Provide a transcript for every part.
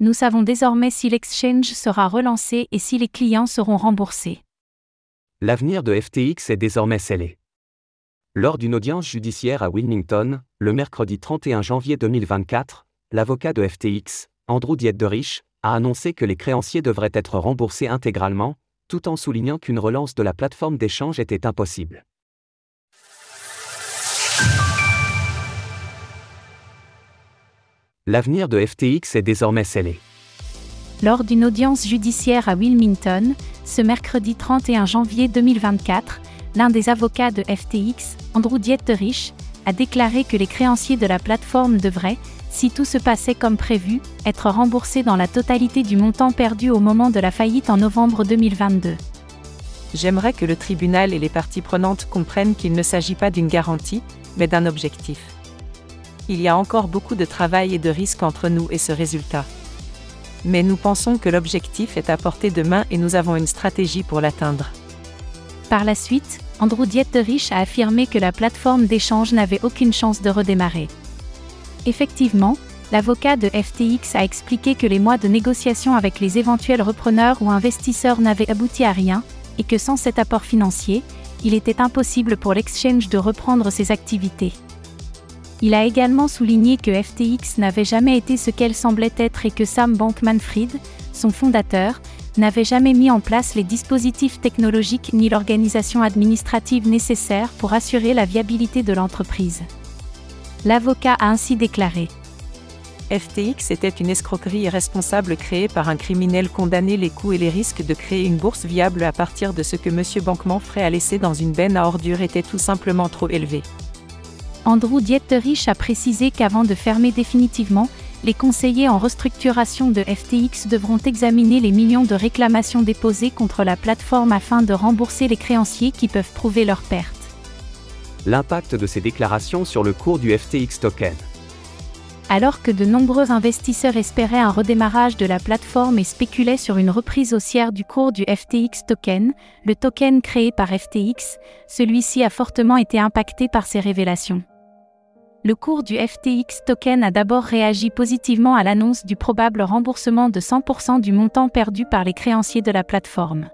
nous savons désormais si l'exchange sera relancé et si les clients seront remboursés. L'avenir de FTX est désormais scellé. Lors d'une audience judiciaire à Wilmington, le mercredi 31 janvier 2024, l'avocat de FTX, Andrew Dietderich, a annoncé que les créanciers devraient être remboursés intégralement, tout en soulignant qu'une relance de la plateforme d'échange était impossible. L'avenir de FTX est désormais scellé. Lors d'une audience judiciaire à Wilmington, ce mercredi 31 janvier 2024, l'un des avocats de FTX, Andrew Dieterich, a déclaré que les créanciers de la plateforme devraient, si tout se passait comme prévu, être remboursés dans la totalité du montant perdu au moment de la faillite en novembre 2022. J'aimerais que le tribunal et les parties prenantes comprennent qu'il ne s'agit pas d'une garantie, mais d'un objectif. Il y a encore beaucoup de travail et de risques entre nous et ce résultat. Mais nous pensons que l'objectif est à portée de main et nous avons une stratégie pour l'atteindre. Par la suite, Andrew Dieterich a affirmé que la plateforme d'échange n'avait aucune chance de redémarrer. Effectivement, l'avocat de FTX a expliqué que les mois de négociations avec les éventuels repreneurs ou investisseurs n'avaient abouti à rien, et que sans cet apport financier, il était impossible pour l'exchange de reprendre ses activités. Il a également souligné que FTX n'avait jamais été ce qu'elle semblait être et que Sam Bankman-Fried, son fondateur, n'avait jamais mis en place les dispositifs technologiques ni l'organisation administrative nécessaire pour assurer la viabilité de l'entreprise. L'avocat a ainsi déclaré FTX était une escroquerie irresponsable créée par un criminel condamné les coûts et les risques de créer une bourse viable à partir de ce que M. Bankman-Fried a laissé dans une benne à ordures était tout simplement trop élevé. Andrew Dieterich a précisé qu'avant de fermer définitivement, les conseillers en restructuration de FTX devront examiner les millions de réclamations déposées contre la plateforme afin de rembourser les créanciers qui peuvent prouver leur perte. L'impact de ces déclarations sur le cours du FTX token. Alors que de nombreux investisseurs espéraient un redémarrage de la plateforme et spéculaient sur une reprise haussière du cours du FTX token, le token créé par FTX, celui-ci a fortement été impacté par ces révélations. Le cours du FTX token a d'abord réagi positivement à l'annonce du probable remboursement de 100% du montant perdu par les créanciers de la plateforme.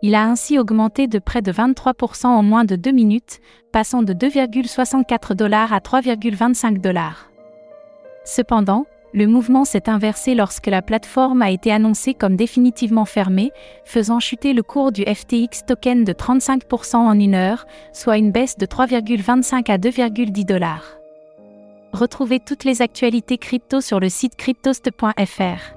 Il a ainsi augmenté de près de 23% en moins de deux minutes, passant de 2,64 dollars à 3,25 dollars. Cependant, le mouvement s'est inversé lorsque la plateforme a été annoncée comme définitivement fermée, faisant chuter le cours du FTX token de 35% en une heure, soit une baisse de 3,25 à 2,10 dollars. Retrouvez toutes les actualités crypto sur le site cryptost.fr.